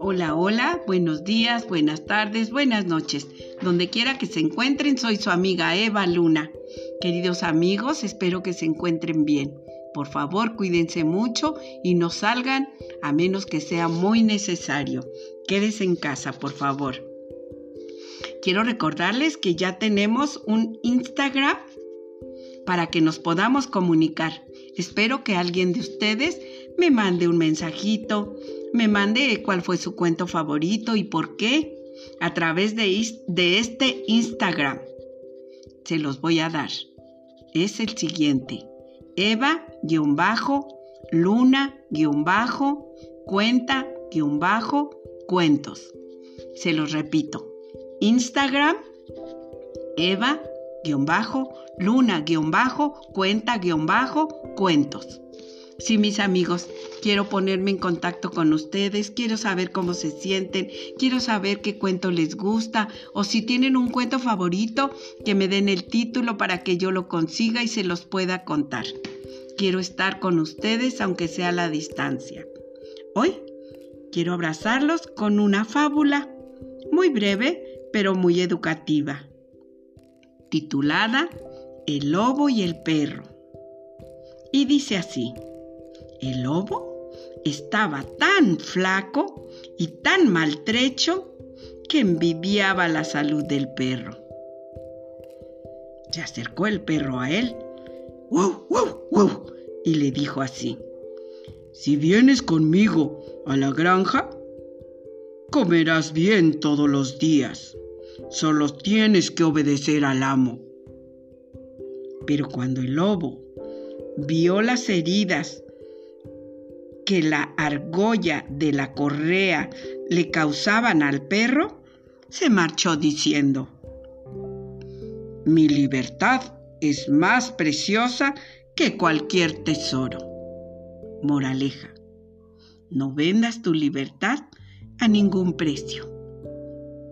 Hola, hola, buenos días, buenas tardes, buenas noches. Donde quiera que se encuentren, soy su amiga Eva Luna. Queridos amigos, espero que se encuentren bien. Por favor, cuídense mucho y no salgan a menos que sea muy necesario. Quédense en casa, por favor. Quiero recordarles que ya tenemos un Instagram para que nos podamos comunicar. Espero que alguien de ustedes me mande un mensajito, me mande cuál fue su cuento favorito y por qué a través de, este Instagram. Se los voy a dar. Es el siguiente. Eva-luna-cuenta-cuentos. Se los repito. Instagram, Eva-luna-cuenta-cuentos. Sí, mis amigos, quiero ponerme en contacto con ustedes, quiero saber cómo se sienten, quiero saber qué cuento les gusta o si tienen un cuento favorito, que me den el título para que yo lo consiga y se los pueda contar. Quiero estar con ustedes aunque sea a la distancia. Hoy quiero abrazarlos con una fábula muy breve pero muy educativa, titulada El lobo y el perro. Y dice así. El lobo estaba tan flaco y tan maltrecho que envidiaba la salud del perro. Se acercó el perro a él ¡Wow, wow, wow! y le dijo así, Si vienes conmigo a la granja, comerás bien todos los días. Solo tienes que obedecer al amo. Pero cuando el lobo vio las heridas que la argolla de la correa le causaban al perro, se marchó diciendo, Mi libertad es más preciosa que cualquier tesoro. Moraleja, no vendas tu libertad a ningún precio.